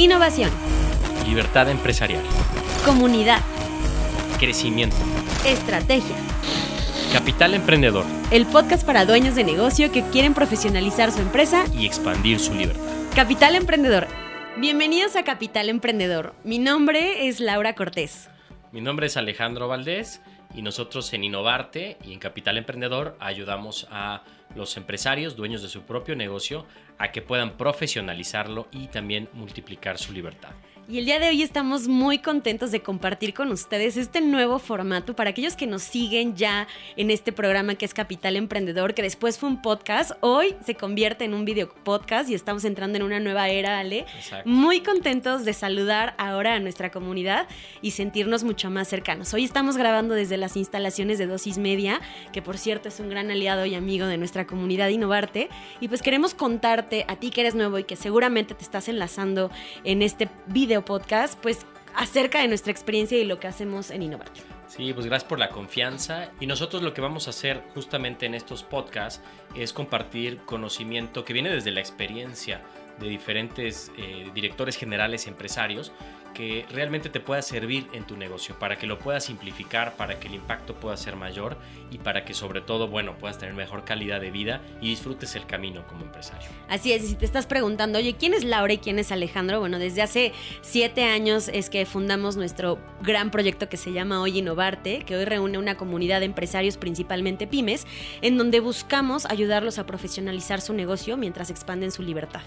Innovación. Libertad empresarial. Comunidad. Crecimiento. Estrategia. Capital Emprendedor. El podcast para dueños de negocio que quieren profesionalizar su empresa y expandir su libertad. Capital Emprendedor. Bienvenidos a Capital Emprendedor. Mi nombre es Laura Cortés. Mi nombre es Alejandro Valdés y nosotros en Innovarte y en Capital Emprendedor ayudamos a los empresarios, dueños de su propio negocio, a que puedan profesionalizarlo y también multiplicar su libertad. Y el día de hoy estamos muy contentos de compartir con ustedes este nuevo formato para aquellos que nos siguen ya en este programa que es Capital Emprendedor, que después fue un podcast, hoy se convierte en un video podcast y estamos entrando en una nueva era, Ale. Muy contentos de saludar ahora a nuestra comunidad y sentirnos mucho más cercanos. Hoy estamos grabando desde las instalaciones de Dosis Media, que por cierto es un gran aliado y amigo de nuestra comunidad Innovarte, y pues queremos contarte a ti que eres nuevo y que seguramente te estás enlazando en este video podcast, pues acerca de nuestra experiencia y lo que hacemos en Innovarte. Sí, pues gracias por la confianza. Y nosotros lo que vamos a hacer justamente en estos podcasts es compartir conocimiento que viene desde la experiencia de diferentes eh, directores generales empresarios que realmente te pueda servir en tu negocio, para que lo puedas simplificar, para que el impacto pueda ser mayor y para que sobre todo, bueno, puedas tener mejor calidad de vida y disfrutes el camino como empresario. Así es, si te estás preguntando, oye, ¿quién es Laura y quién es Alejandro? Bueno, desde hace siete años es que fundamos nuestro gran proyecto que se llama Hoy Innovarte, que hoy reúne una comunidad de empresarios, principalmente pymes, en donde buscamos ayudarlos a profesionalizar su negocio mientras expanden su libertad.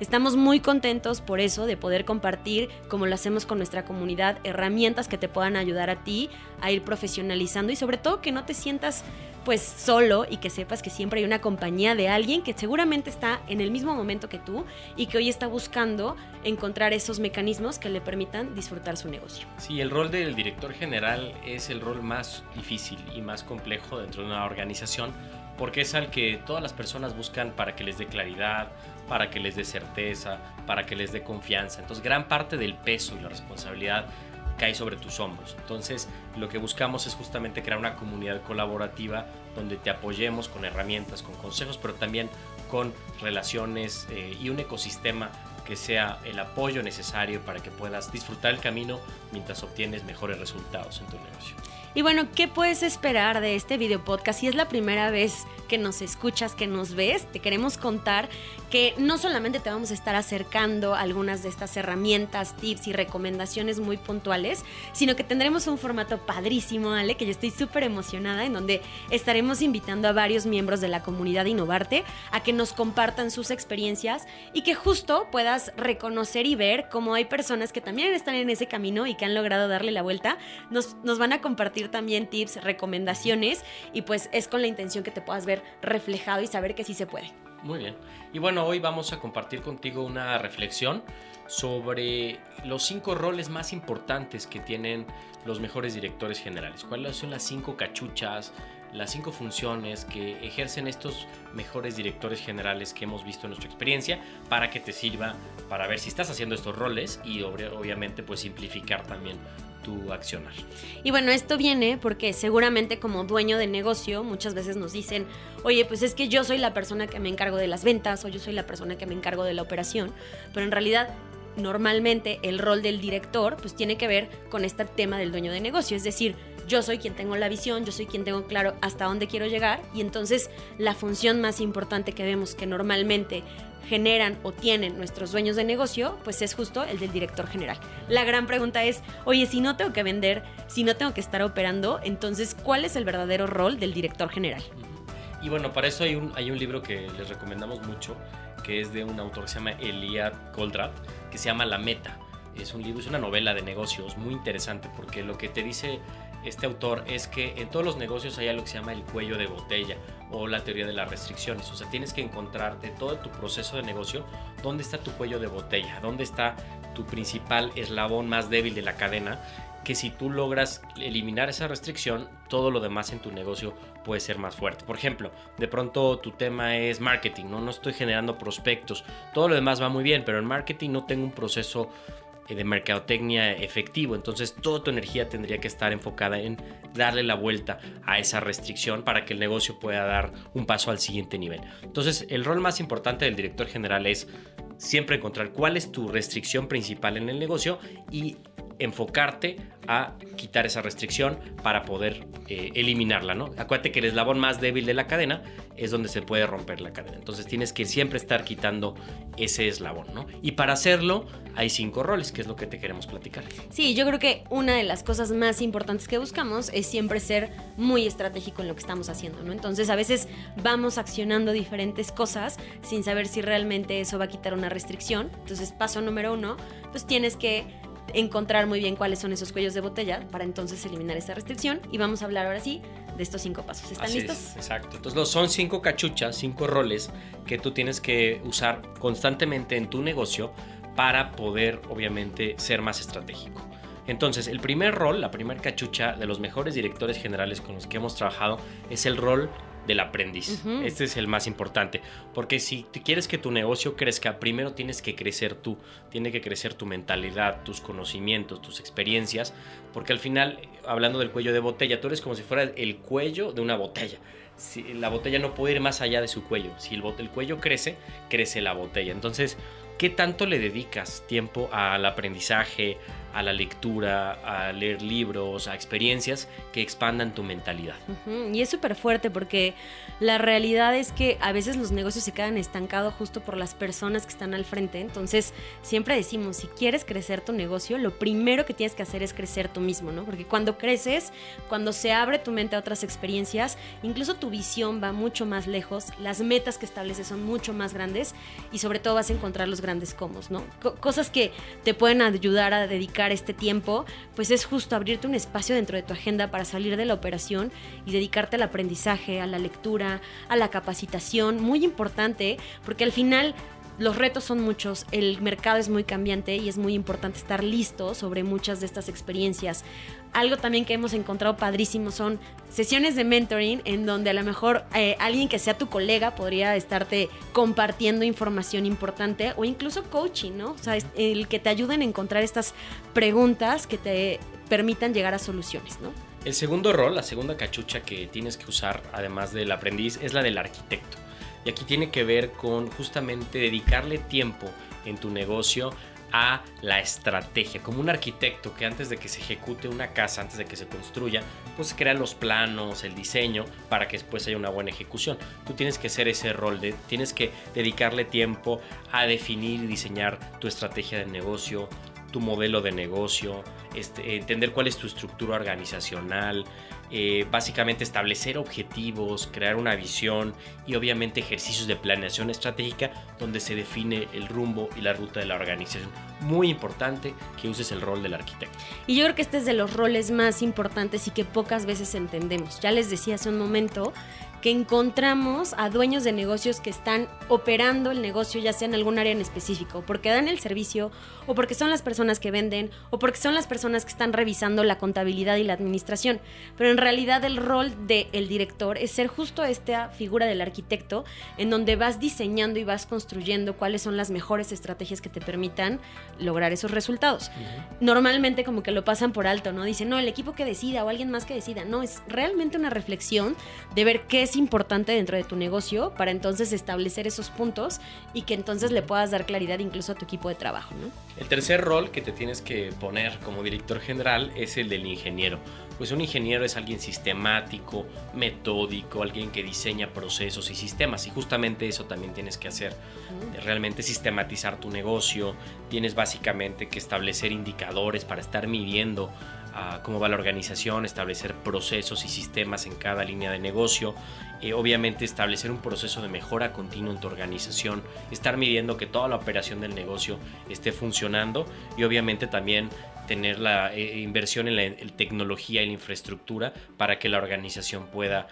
Estamos muy contentos por eso de poder compartir, como lo hacemos con nuestra comunidad herramientas que te puedan ayudar a ti a ir profesionalizando y sobre todo que no te sientas pues solo y que sepas que siempre hay una compañía de alguien que seguramente está en el mismo momento que tú y que hoy está buscando encontrar esos mecanismos que le permitan disfrutar su negocio. Sí, el rol del director general es el rol más difícil y más complejo dentro de una organización porque es al que todas las personas buscan para que les dé claridad, para que les dé certeza, para que les dé confianza. Entonces gran parte del peso y la responsabilidad cae sobre tus hombros. Entonces lo que buscamos es justamente crear una comunidad colaborativa donde te apoyemos con herramientas, con consejos, pero también con relaciones eh, y un ecosistema que sea el apoyo necesario para que puedas disfrutar el camino mientras obtienes mejores resultados en tu negocio. Y bueno, ¿qué puedes esperar de este video podcast? Si es la primera vez que nos escuchas, que nos ves, te queremos contar que no solamente te vamos a estar acercando algunas de estas herramientas, tips y recomendaciones muy puntuales, sino que tendremos un formato padrísimo, Ale, que yo estoy súper emocionada, en donde estaremos invitando a varios miembros de la comunidad Innovarte a que nos compartan sus experiencias y que justo puedas reconocer y ver cómo hay personas que también están en ese camino y que han logrado darle la vuelta. Nos, nos van a compartir también tips, recomendaciones y pues es con la intención que te puedas ver reflejado y saber que sí se puede. Muy bien. Y bueno, hoy vamos a compartir contigo una reflexión sobre los cinco roles más importantes que tienen los mejores directores generales. ¿Cuáles son las cinco cachuchas, las cinco funciones que ejercen estos mejores directores generales que hemos visto en nuestra experiencia para que te sirva para ver si estás haciendo estos roles y obviamente pues simplificar también tu accionar. Y bueno, esto viene porque seguramente como dueño de negocio muchas veces nos dicen, oye, pues es que yo soy la persona que me encargo de las ventas o yo soy la persona que me encargo de la operación, pero en realidad normalmente el rol del director pues tiene que ver con este tema del dueño de negocio, es decir, yo soy quien tengo la visión, yo soy quien tengo claro hasta dónde quiero llegar y entonces la función más importante que vemos que normalmente generan o tienen nuestros dueños de negocio, pues es justo el del director general. La gran pregunta es, oye, si no tengo que vender, si no tengo que estar operando, entonces, ¿cuál es el verdadero rol del director general? Y bueno, para eso hay un, hay un libro que les recomendamos mucho, que es de un autor que se llama Eliad Goldratt, que se llama La Meta. Es un libro, es una novela de negocios muy interesante porque lo que te dice este autor es que en todos los negocios hay algo que se llama el cuello de botella o la teoría de las restricciones. O sea, tienes que encontrarte todo tu proceso de negocio, dónde está tu cuello de botella, dónde está tu principal eslabón más débil de la cadena, que si tú logras eliminar esa restricción, todo lo demás en tu negocio puede ser más fuerte. Por ejemplo, de pronto tu tema es marketing, ¿no? No estoy generando prospectos, todo lo demás va muy bien, pero en marketing no tengo un proceso eh, de mercadotecnia efectivo. Entonces toda tu energía tendría que estar enfocada en darle la vuelta a esa restricción para que el negocio pueda dar un paso al siguiente nivel. Entonces el rol más importante del director general es siempre encontrar cuál es tu restricción principal en el negocio y enfocarte a quitar esa restricción para poder eh, eliminarla, ¿no? Acuérdate que el eslabón más débil de la cadena es donde se puede romper la cadena. Entonces tienes que siempre estar quitando ese eslabón, ¿no? Y para hacerlo hay cinco roles, que es lo que te queremos platicar. Sí, yo creo que una de las cosas más importantes que buscamos es siempre ser muy estratégico en lo que estamos haciendo, ¿no? Entonces a veces vamos accionando diferentes cosas sin saber si realmente eso va a quitar una restricción. Entonces paso número uno, pues tienes que encontrar muy bien cuáles son esos cuellos de botella para entonces eliminar esa restricción. Y vamos a hablar ahora sí de estos cinco pasos. ¿Están listos? exacto. Entonces son cinco cachuchas, cinco roles que tú tienes que usar constantemente en tu negocio para poder obviamente ser más estratégico. Entonces, el primer rol, la primera cachucha de los mejores directores generales con los que hemos trabajado es el rol del aprendiz. Este es el más importante, porque si quieres que tu negocio crezca, primero tienes que crecer tú, tiene que crecer tu mentalidad, tus conocimientos, tus experiencias, porque al final, hablando del cuello de botella, tú eres como si fuera el cuello de una botella. Si, la botella no puede ir más allá de su cuello. Si el, el cuello crece, crece la botella. Entonces, ¿qué tanto le dedicas tiempo al aprendizaje, a la lectura, a leer libros, a experiencias que expandan tu mentalidad. Y es súper fuerte porque la realidad es que a veces los negocios se quedan estancados justo por las personas que están al frente. Entonces, siempre decimos, si quieres crecer tu negocio, lo primero que tienes que hacer es crecer tú mismo, ¿no? Porque cuando creces, cuando se abre tu mente a otras experiencias, incluso tu visión va mucho más lejos, las metas que estableces son mucho más grandes y sobre todo vas a encontrar los grandes comos, ¿no? cosas que te pueden ayudar a este tiempo, pues es justo abrirte un espacio dentro de tu agenda para salir de la operación y dedicarte al aprendizaje, a la lectura, a la capacitación, muy importante, porque al final los retos son muchos, el mercado es muy cambiante y es muy importante estar listo sobre muchas de estas experiencias. Algo también que hemos encontrado padrísimo son sesiones de mentoring en donde a lo mejor eh, alguien que sea tu colega podría estarte compartiendo información importante o incluso coaching, ¿no? O sea, el que te ayuden a encontrar estas preguntas que te permitan llegar a soluciones, ¿no? El segundo rol, la segunda cachucha que tienes que usar, además del aprendiz, es la del arquitecto. Y aquí tiene que ver con justamente dedicarle tiempo en tu negocio a la estrategia, como un arquitecto que antes de que se ejecute una casa, antes de que se construya, pues crea los planos, el diseño, para que después haya una buena ejecución. Tú tienes que hacer ese rol, de, tienes que dedicarle tiempo a definir y diseñar tu estrategia de negocio, tu modelo de negocio, este, entender cuál es tu estructura organizacional, eh, básicamente establecer objetivos, crear una visión y obviamente ejercicios de planeación estratégica donde se define el rumbo y la ruta de la organización. Muy importante que uses el rol del arquitecto. Y yo creo que este es de los roles más importantes y que pocas veces entendemos. Ya les decía hace un momento que encontramos a dueños de negocios que están operando el negocio ya sea en algún área en específico, porque dan el servicio o porque son las personas que venden o porque son las personas que están revisando la contabilidad y la administración. Pero en realidad el rol del director es ser justo esta figura del arquitecto en donde vas diseñando y vas construyendo cuáles son las mejores estrategias que te permitan lograr esos resultados. Normalmente como que lo pasan por alto, ¿no? Dicen, no, el equipo que decida o alguien más que decida. No, es realmente una reflexión de ver qué es importante dentro de tu negocio para entonces establecer esos puntos y que entonces le puedas dar claridad incluso a tu equipo de trabajo. ¿no? El tercer rol que te tienes que poner como director general es el del ingeniero. Pues un ingeniero es alguien sistemático, metódico, alguien que diseña procesos y sistemas y justamente eso también tienes que hacer. Realmente sistematizar tu negocio, tienes básicamente que establecer indicadores para estar midiendo cómo va la organización, establecer procesos y sistemas en cada línea de negocio, eh, obviamente establecer un proceso de mejora continua en tu organización, estar midiendo que toda la operación del negocio esté funcionando y obviamente también tener la eh, inversión en la tecnología y la infraestructura para que la organización pueda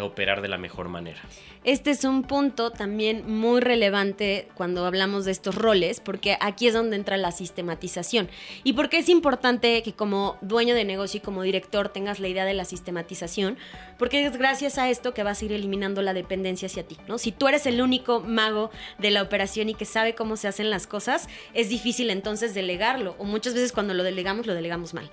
operar de la mejor manera. Este es un punto también muy relevante cuando hablamos de estos roles, porque aquí es donde entra la sistematización. Y porque es importante que como dueño de negocio y como director tengas la idea de la sistematización, porque es gracias a esto que vas a ir eliminando la dependencia hacia ti, ¿no? Si tú eres el único mago de la operación y que sabe cómo se hacen las cosas, es difícil entonces delegarlo, o muchas veces cuando lo delegamos, lo delegamos mal.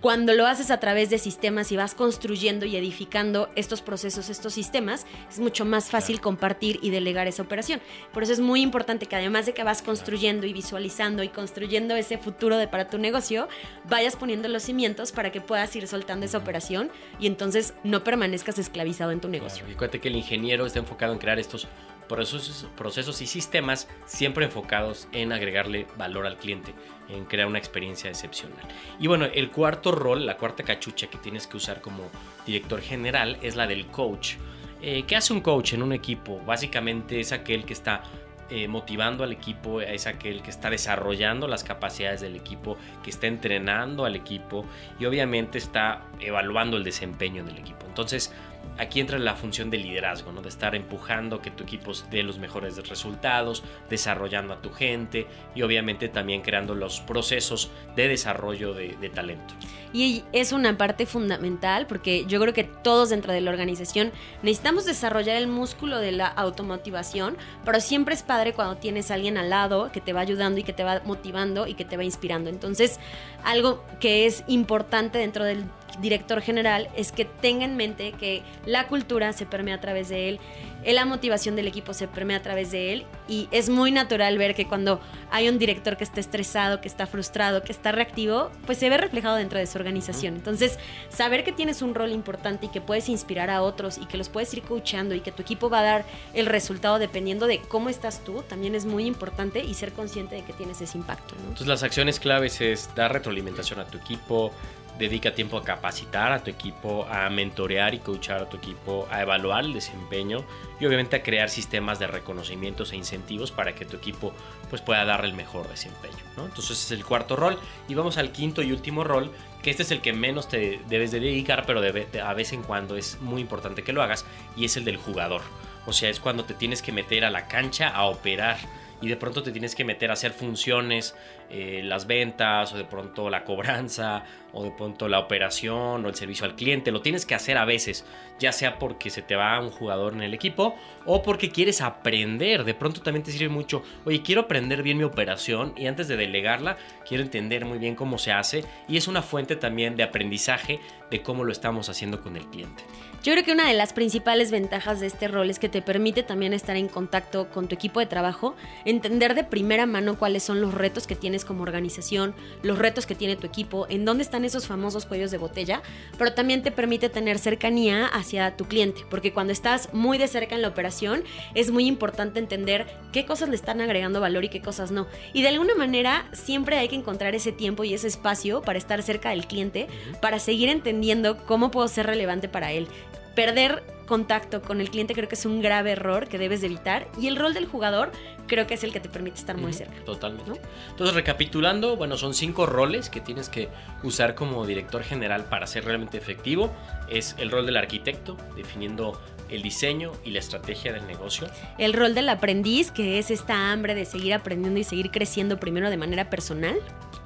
Cuando lo haces a través de sistemas y vas construyendo y edificando estos procesos procesos, estos sistemas, es mucho más fácil compartir y delegar esa operación. Por eso es muy importante que además de que vas construyendo y visualizando y construyendo ese futuro de para tu negocio, vayas poniendo los cimientos para que puedas ir soltando esa operación y entonces no permanezcas esclavizado en tu negocio. y cuéntate que el ingeniero está enfocado en crear estos procesos, procesos y sistemas siempre enfocados en agregarle valor al cliente, en crear una experiencia excepcional. Y bueno, el cuarto rol, la cuarta cachucha que tienes que usar como director general es la del coach. Eh, ¿Qué hace un coach en un equipo? Básicamente es aquel que está eh, motivando al equipo, es aquel que está desarrollando las capacidades del equipo, que está entrenando al equipo y obviamente está evaluando el desempeño del equipo. Entonces, aquí entra la función de liderazgo, ¿no? de estar empujando que tu equipo dé los mejores resultados, desarrollando a tu gente y obviamente también creando los procesos de desarrollo de, talento. Y es una parte fundamental porque yo creo que todos dentro de la organización necesitamos desarrollar el músculo de la automotivación, pero siempre es padre cuando tienes a alguien al lado que te va ayudando y que te va motivando y que te va inspirando. Entonces, algo que es importante dentro del director general es que tenga en mente que la cultura se permea a través de él, la motivación del equipo se permea a través de él y es muy natural ver que cuando hay un director que está estresado, que está frustrado, que está reactivo, pues se ve reflejado dentro de su organización. Entonces, saber que tienes un rol importante y que puedes inspirar a otros y que los puedes ir coachando y que tu equipo va a dar el resultado dependiendo de cómo estás tú, también es muy importante y ser consciente de que tienes ese impacto. Entonces, las acciones claves es dar retroalimentación a tu equipo, dedica tiempo a capacitar a tu equipo, a mentorear y coachar a tu equipo, a evaluar el desempeño y obviamente a crear sistemas de reconocimientos e incentivos para que tu equipo pues, pueda dar el mejor desempeño. Entonces ese es el cuarto rol y vamos al quinto y último rol, que este es el que menos te debes de dedicar, pero a vez en cuando es muy importante que lo hagas y es el del jugador. O sea, es cuando te tienes que meter a la cancha a operar y de pronto te tienes que meter a hacer funciones, eh, las ventas o de pronto la cobranza de pronto la operación o el servicio al cliente. Lo tienes que hacer a veces, ya sea porque se te va un jugador en el equipo o porque quieres aprender. De pronto también te sirve mucho, oye, quiero aprender bien mi operación y antes de delegarla, quiero entender muy bien cómo se hace y es una fuente también de aprendizaje de cómo lo estamos haciendo con el cliente. Yo creo que una de las principales ventajas de este rol es que te permite también estar en contacto con tu equipo de trabajo, entender de primera mano cuáles son los retos que tienes como organización, los retos que tiene tu equipo, en dónde están esos famosos cuellos de botella, pero también te permite tener cercanía hacia tu cliente, porque cuando estás muy de cerca en la operación es muy importante entender qué cosas le están agregando valor y qué cosas no. Y de alguna manera siempre hay que encontrar ese tiempo y ese espacio para estar cerca del cliente, para seguir entendiendo cómo puedo ser relevante para él perder contacto con el cliente creo que es un grave error que debes de evitar y el rol del jugador creo que es el que te permite estar muy cerca. Totalmente. Entonces, recapitulando, bueno, son cinco roles que tienes que usar como director general para ser realmente efectivo. Es el rol del arquitecto, definiendo el diseño y la estrategia del negocio. El rol del aprendiz, que es esta hambre de seguir aprendiendo y seguir creciendo primero de manera personal.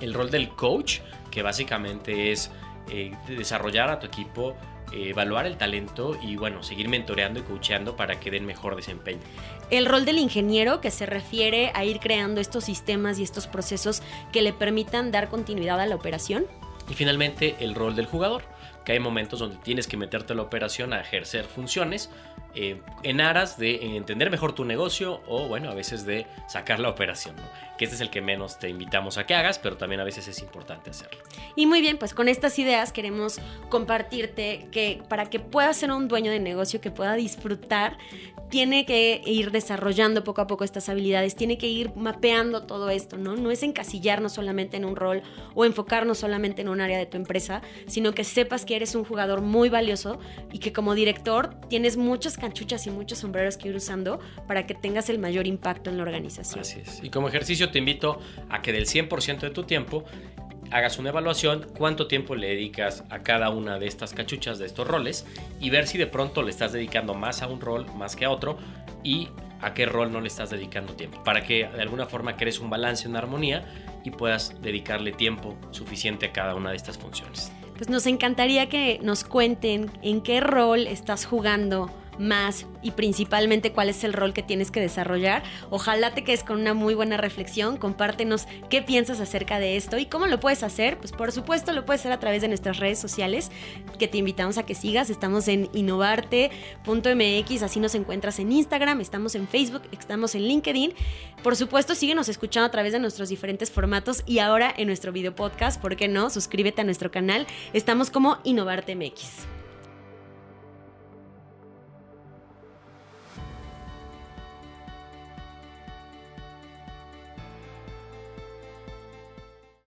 El rol del coach, que básicamente es eh, desarrollar a tu equipo evaluar el talento y bueno, seguir mentoreando y coacheando para que den mejor desempeño. El rol del ingeniero que se refiere a ir creando estos sistemas y estos procesos que le permitan dar continuidad a la operación. Y finalmente el rol del jugador, que hay momentos donde tienes que meterte a la operación a ejercer funciones eh, en aras de entender mejor tu negocio o bueno, a veces de sacar la operación, que este es el que menos te invitamos a que hagas, pero también a veces es importante hacerlo. Y muy bien, pues con estas ideas queremos compartirte que para que puedas ser un dueño de negocio que pueda disfrutar, tiene que ir desarrollando poco a poco estas habilidades, tiene que ir mapeando todo esto, ¿no? No es encasillarnos solamente en un rol o enfocarnos solamente en un área de tu empresa, sino que sepas que eres un jugador muy valioso y que como director tienes muchas canchuchas y muchos sombreros que ir usando para que tengas el mayor impacto en la organización. Así es. Y como ejercicio te invito a que del 100% de tu tiempo hagas una evaluación, cuánto tiempo le dedicas a cada una de estas cachuchas, de estos roles, y ver si de pronto le estás dedicando más a un rol más que a otro y a qué rol no le estás dedicando tiempo, para que de alguna forma crees un balance, una armonía y puedas dedicarle tiempo suficiente a cada una de estas funciones. Pues nos encantaría que nos cuenten en qué rol estás jugando más y principalmente cuál es el rol que tienes que desarrollar. Ojalá te quedes con una muy buena reflexión, compártenos qué piensas acerca de esto y cómo lo puedes hacer. Pues por supuesto lo puedes hacer a través de nuestras redes sociales que te invitamos a que sigas. Estamos en innovarte.mx, así nos encuentras en Instagram, estamos en Facebook, estamos en LinkedIn. Por supuesto, síguenos escuchando a través de nuestros diferentes formatos y ahora en nuestro video podcast, ¿por qué no? Suscríbete a nuestro canal. Estamos como Innovarte MX.